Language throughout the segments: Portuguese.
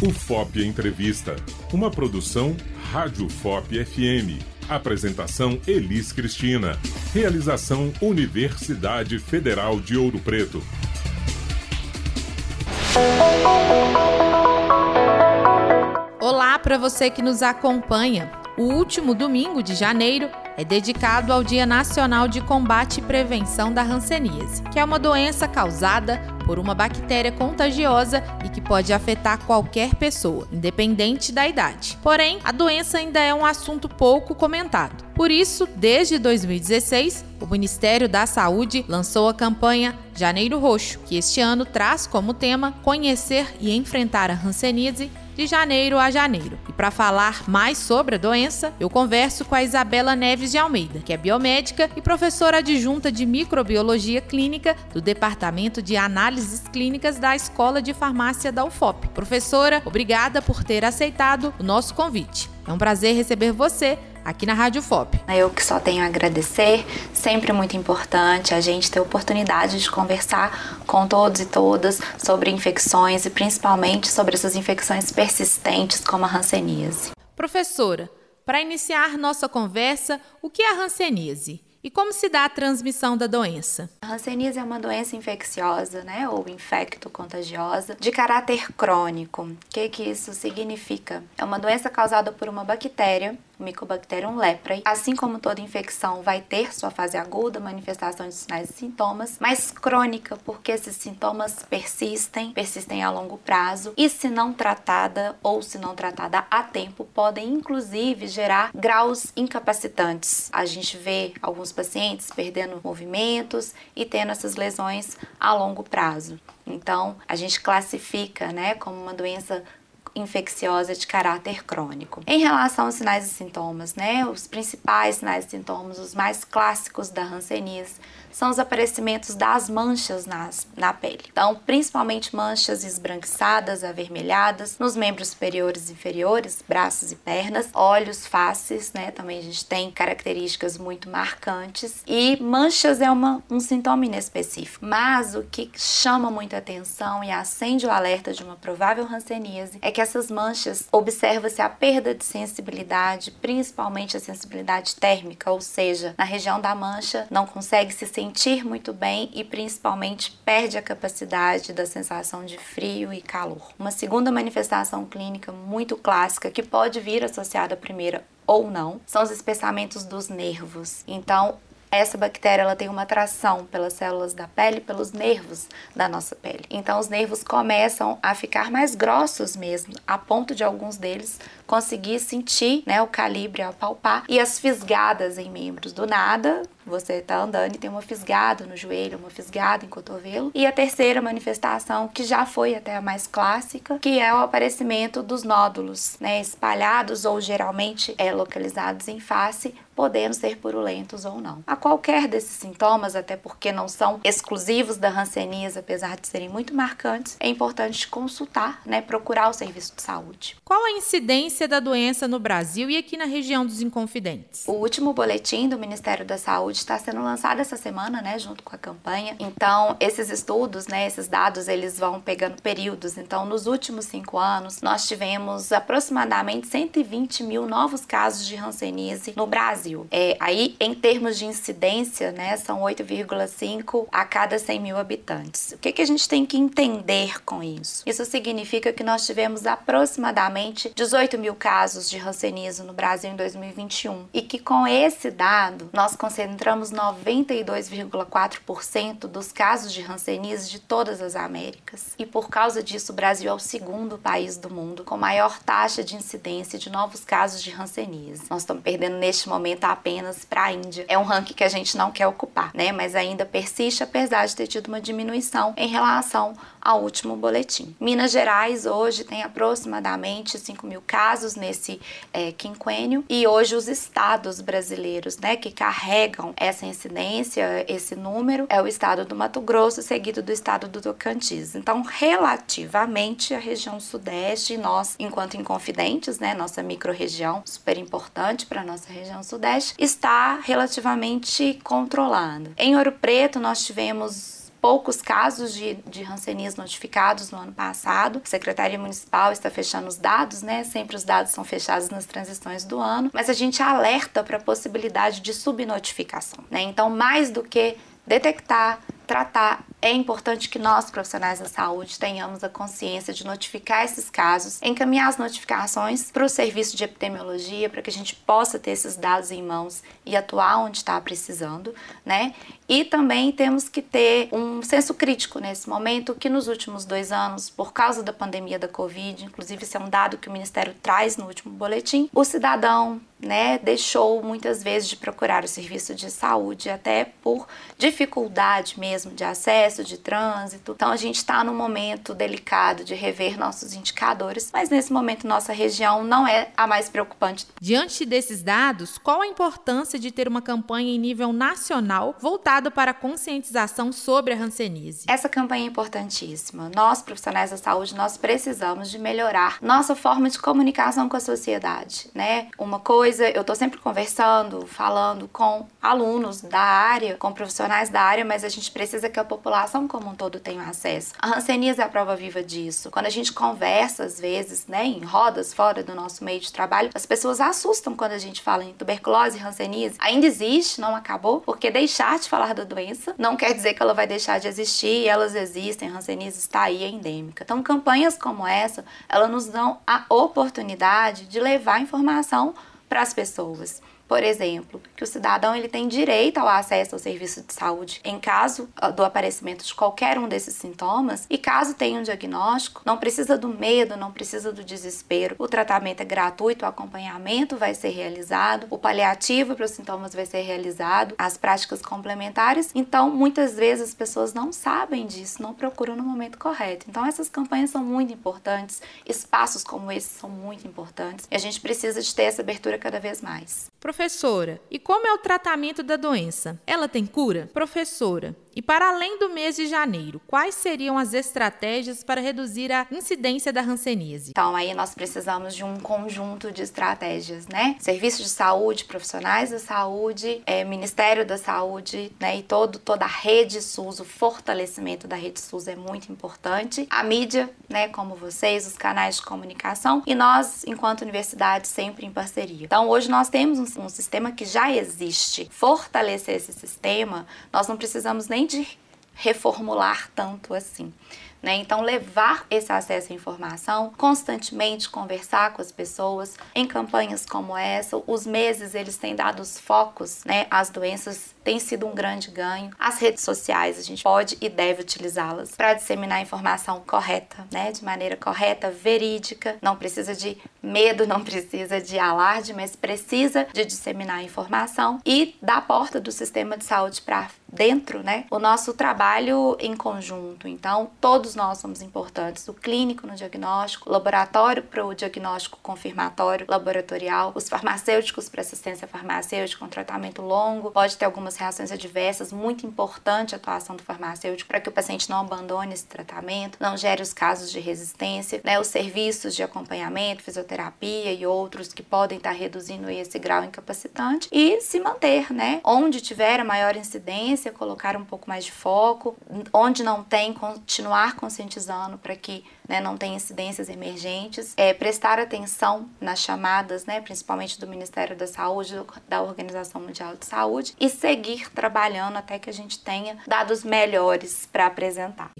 O FOP Entrevista, uma produção Rádio FOP FM. Apresentação Elis Cristina. Realização Universidade Federal de Ouro Preto. Olá para você que nos acompanha. O último domingo de janeiro é dedicado ao Dia Nacional de Combate e Prevenção da Hanseníase, que é uma doença causada por uma bactéria contagiosa e que pode afetar qualquer pessoa, independente da idade. Porém, a doença ainda é um assunto pouco comentado. Por isso, desde 2016, o Ministério da Saúde lançou a campanha Janeiro Roxo, que este ano traz como tema conhecer e enfrentar a hanseníase de janeiro a janeiro. E para falar mais sobre a doença, eu converso com a Isabela Neves de Almeida, que é biomédica e professora adjunta de microbiologia clínica do Departamento de Análises Clínicas da Escola de Farmácia da UFOP. Professora, obrigada por ter aceitado o nosso convite. É um prazer receber você aqui na Rádio FOP. Eu que só tenho a agradecer, sempre muito importante a gente ter a oportunidade de conversar com todos e todas sobre infecções e principalmente sobre essas infecções persistentes como a hanseníase. Professora, para iniciar nossa conversa, o que é a hanseníase? E como se dá a transmissão da doença? A hanseníase é uma doença infecciosa, né, ou infecto-contagiosa, de caráter crônico. O que, que isso significa? É uma doença causada por uma bactéria o Mycobacterium leprae. Assim como toda infecção vai ter sua fase aguda, manifestação de sinais e sintomas, mas crônica, porque esses sintomas persistem, persistem a longo prazo e se não tratada ou se não tratada a tempo, podem inclusive gerar graus incapacitantes. A gente vê alguns pacientes perdendo movimentos e tendo essas lesões a longo prazo. Então, a gente classifica, né, como uma doença infecciosa de caráter crônico. Em relação aos sinais e sintomas, né, os principais sinais e sintomas, os mais clássicos da hanseníase, são os aparecimentos das manchas nas, na pele. Então, principalmente manchas esbranquiçadas, avermelhadas, nos membros superiores e inferiores, braços e pernas, olhos, faces, né? Também a gente tem características muito marcantes. E manchas é uma, um sintoma inespecífico. Mas o que chama muita atenção e acende o alerta de uma provável hanseníase é que essas manchas observa-se a perda de sensibilidade, principalmente a sensibilidade térmica, ou seja, na região da mancha não consegue se sentir muito bem e principalmente perde a capacidade da sensação de frio e calor. Uma segunda manifestação clínica muito clássica que pode vir associada à primeira ou não são os espessamentos dos nervos. Então, essa bactéria ela tem uma atração pelas células da pele, pelos nervos da nossa pele. Então os nervos começam a ficar mais grossos mesmo, a ponto de alguns deles conseguir sentir né, o calibre ao palpar e as fisgadas em membros. Do nada, você está andando e tem uma fisgada no joelho, uma fisgada em cotovelo. E a terceira manifestação, que já foi até a mais clássica, que é o aparecimento dos nódulos, né, espalhados ou geralmente é, localizados em face, podendo ser purulentos ou não. A qualquer desses sintomas, até porque não são exclusivos da hanseníase, apesar de serem muito marcantes, é importante consultar, né, procurar o serviço de saúde. Qual a incidência da doença no Brasil e aqui na região dos Inconfidentes? O último boletim do Ministério da Saúde está sendo lançado essa semana, né, junto com a campanha. Então, esses estudos, né, esses dados, eles vão pegando períodos. Então, nos últimos cinco anos, nós tivemos aproximadamente 120 mil novos casos de Hanseníase no Brasil. É, aí, em termos de incidência, né, são 8,5 a cada 100 mil habitantes. O que, que a gente tem que entender com isso? Isso significa que nós tivemos aproximadamente 18 mil casos de Hanseníase no Brasil em 2021 e que com esse dado nós concentramos encontramos 92,4% dos casos de hanseníase de todas as Américas. E por causa disso, o Brasil é o segundo país do mundo com maior taxa de incidência de novos casos de hanseníase. Nós estamos perdendo neste momento apenas para a Índia. É um ranking que a gente não quer ocupar, né? Mas ainda persiste, apesar de ter tido uma diminuição em relação ao último boletim. Minas Gerais hoje tem aproximadamente 5 mil casos nesse é, quinquênio e hoje os estados brasileiros, né, que carregam essa incidência, esse número, é o estado do Mato Grosso, seguido do estado do Tocantins. Então, relativamente à região sudeste, nós, enquanto inconfidentes, né, nossa microrregião, super importante para nossa região sudeste, está relativamente controlando. Em Ouro Preto, nós tivemos poucos casos de, de Hanseníase notificados no ano passado. A Secretaria Municipal está fechando os dados, né? Sempre os dados são fechados nas transições do ano, mas a gente alerta para a possibilidade de subnotificação, né? Então, mais do que detectar, tratar é importante que nós, profissionais da saúde, tenhamos a consciência de notificar esses casos, encaminhar as notificações para o serviço de epidemiologia, para que a gente possa ter esses dados em mãos e atuar onde está precisando, né? E também temos que ter um senso crítico nesse momento, que nos últimos dois anos, por causa da pandemia da Covid, inclusive esse é um dado que o Ministério traz no último boletim, o cidadão né, deixou muitas vezes de procurar o serviço de saúde, até por dificuldade mesmo de acesso de trânsito. Então a gente está num momento delicado de rever nossos indicadores, mas nesse momento nossa região não é a mais preocupante. Diante desses dados, qual a importância de ter uma campanha em nível nacional voltada para a conscientização sobre a hanseníase? Essa campanha é importantíssima. Nós, profissionais da saúde, nós precisamos de melhorar nossa forma de comunicação com a sociedade, né? Uma coisa, eu estou sempre conversando, falando com alunos da área, com profissionais da área, mas a gente precisa que a população como um todo tenha acesso. A hanseníase é a prova viva disso. Quando a gente conversa, às vezes, né, em rodas fora do nosso meio de trabalho, as pessoas assustam quando a gente fala em tuberculose hanseníase. Ainda existe, não acabou, porque deixar de falar da doença não quer dizer que ela vai deixar de existir, elas existem, hanseníase está aí, é endêmica. Então, campanhas como essa, elas nos dão a oportunidade de levar informação para as pessoas. Por exemplo, que o cidadão ele tem direito ao acesso ao serviço de saúde em caso ah, do aparecimento de qualquer um desses sintomas e caso tenha um diagnóstico, não precisa do medo, não precisa do desespero. O tratamento é gratuito, o acompanhamento vai ser realizado, o paliativo para os sintomas vai ser realizado, as práticas complementares. Então, muitas vezes as pessoas não sabem disso, não procuram no momento correto. Então, essas campanhas são muito importantes, espaços como esse são muito importantes e a gente precisa de ter essa abertura cada vez mais. Professora, e como é o tratamento da doença? Ela tem cura? Professora, e para além do mês de janeiro, quais seriam as estratégias para reduzir a incidência da hanseníase? Então, aí nós precisamos de um conjunto de estratégias, né? Serviços de saúde, profissionais da saúde, é, Ministério da Saúde, né? E todo, toda a rede SUS, o fortalecimento da rede SUS é muito importante. A mídia, né? Como vocês, os canais de comunicação e nós, enquanto universidade, sempre em parceria. Então, hoje nós temos um, um sistema que já existe. Fortalecer esse sistema, nós não precisamos nem de reformular tanto assim. Né? Então, levar esse acesso à informação, constantemente conversar com as pessoas em campanhas como essa. Os meses eles têm dado os focos, né? As doenças têm sido um grande ganho. As redes sociais a gente pode e deve utilizá-las para disseminar a informação correta, né? De maneira correta, verídica. Não precisa de medo, não precisa de alarde, mas precisa de disseminar a informação e da porta do sistema de saúde para dentro, né? O nosso trabalho em conjunto. Então, todos nós somos importantes. O clínico no diagnóstico, o laboratório para o diagnóstico confirmatório laboratorial, os farmacêuticos para assistência farmacêutica, um tratamento longo, pode ter algumas reações adversas, muito importante a atuação do farmacêutico para que o paciente não abandone esse tratamento, não gere os casos de resistência, né? Os serviços de acompanhamento, fisioterapia e outros que podem estar reduzindo esse grau incapacitante e se manter, né? Onde tiver a maior incidência colocar um pouco mais de foco, onde não tem, continuar conscientizando para que né, não tenha incidências emergentes, é, prestar atenção nas chamadas, né, principalmente do Ministério da Saúde, da Organização Mundial de Saúde, e seguir trabalhando até que a gente tenha dados melhores para apresentar.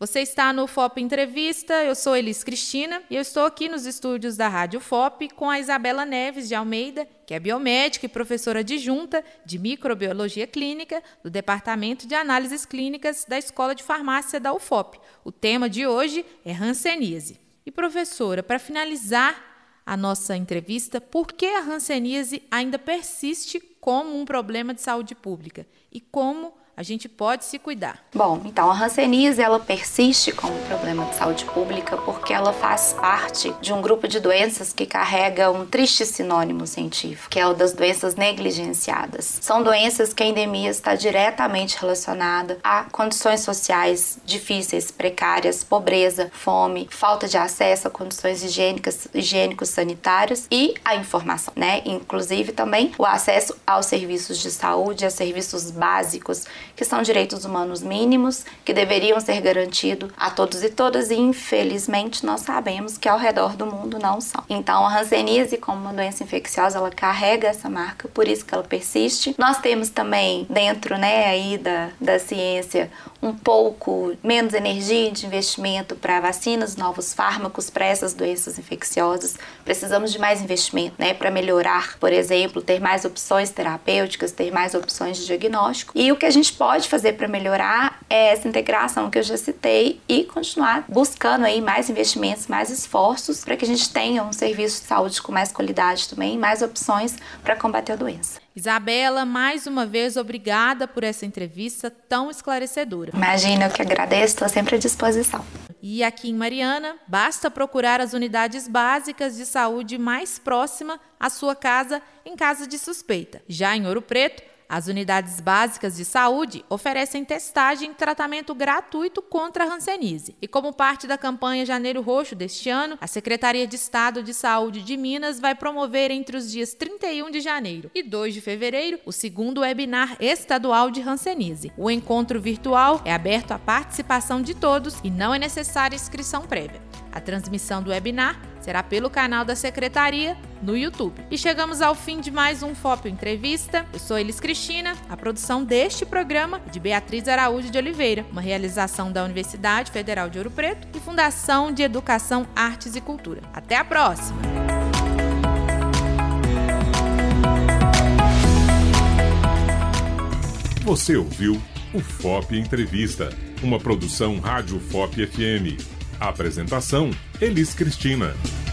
Você está no FOP Entrevista, eu sou Elis Cristina e eu estou aqui nos estúdios da Rádio FOP com a Isabela Neves de Almeida, que é biomédica e professora adjunta de microbiologia clínica do Departamento de Análises Clínicas da Escola de Farmácia da UFOP. O tema de hoje é hanseníase. E professora, para finalizar a nossa entrevista, por que a hanseníase ainda persiste como um problema de saúde pública e como a gente pode se cuidar. Bom, então a hanseníase ela persiste como problema de saúde pública porque ela faz parte de um grupo de doenças que carrega um triste sinônimo científico, que é o das doenças negligenciadas. São doenças que a endemia está diretamente relacionada a condições sociais difíceis, precárias, pobreza, fome, falta de acesso a condições higiênicas, higiênicos sanitários e a informação, né? Inclusive também o acesso aos serviços de saúde, a serviços básicos que são direitos humanos mínimos que deveriam ser garantidos a todos e todas, e infelizmente nós sabemos que ao redor do mundo não são. Então, a hanseníase, como uma doença infecciosa, ela carrega essa marca, por isso que ela persiste. Nós temos também dentro, né, aí da, da ciência, um pouco menos energia de investimento para vacinas, novos fármacos para essas doenças infecciosas. Precisamos de mais investimento, né, para melhorar, por exemplo, ter mais opções terapêuticas, ter mais opções de diagnóstico. E o que a gente pode fazer para melhorar é essa integração que eu já citei e continuar buscando aí mais investimentos, mais esforços para que a gente tenha um serviço de saúde com mais qualidade também, mais opções para combater a doença. Isabela, mais uma vez, obrigada por essa entrevista tão esclarecedora. Imagina, eu que agradeço, estou sempre à disposição. E aqui em Mariana, basta procurar as unidades básicas de saúde mais próxima à sua casa em caso de suspeita. Já em Ouro Preto, as unidades básicas de saúde oferecem testagem e tratamento gratuito contra a hanseníase. E como parte da campanha Janeiro Roxo deste ano, a Secretaria de Estado de Saúde de Minas vai promover entre os dias 31 de janeiro e 2 de fevereiro o segundo webinar estadual de hanseníase. O encontro virtual é aberto à participação de todos e não é necessária inscrição prévia. A transmissão do webinar será pelo canal da Secretaria no YouTube. E chegamos ao fim de mais um FOP Entrevista. Eu sou Elis Cristina, a produção deste programa é de Beatriz Araújo de Oliveira, uma realização da Universidade Federal de Ouro Preto e Fundação de Educação, Artes e Cultura. Até a próxima! Você ouviu o FOP Entrevista, uma produção Rádio FOP FM. Apresentação: Elis Cristina.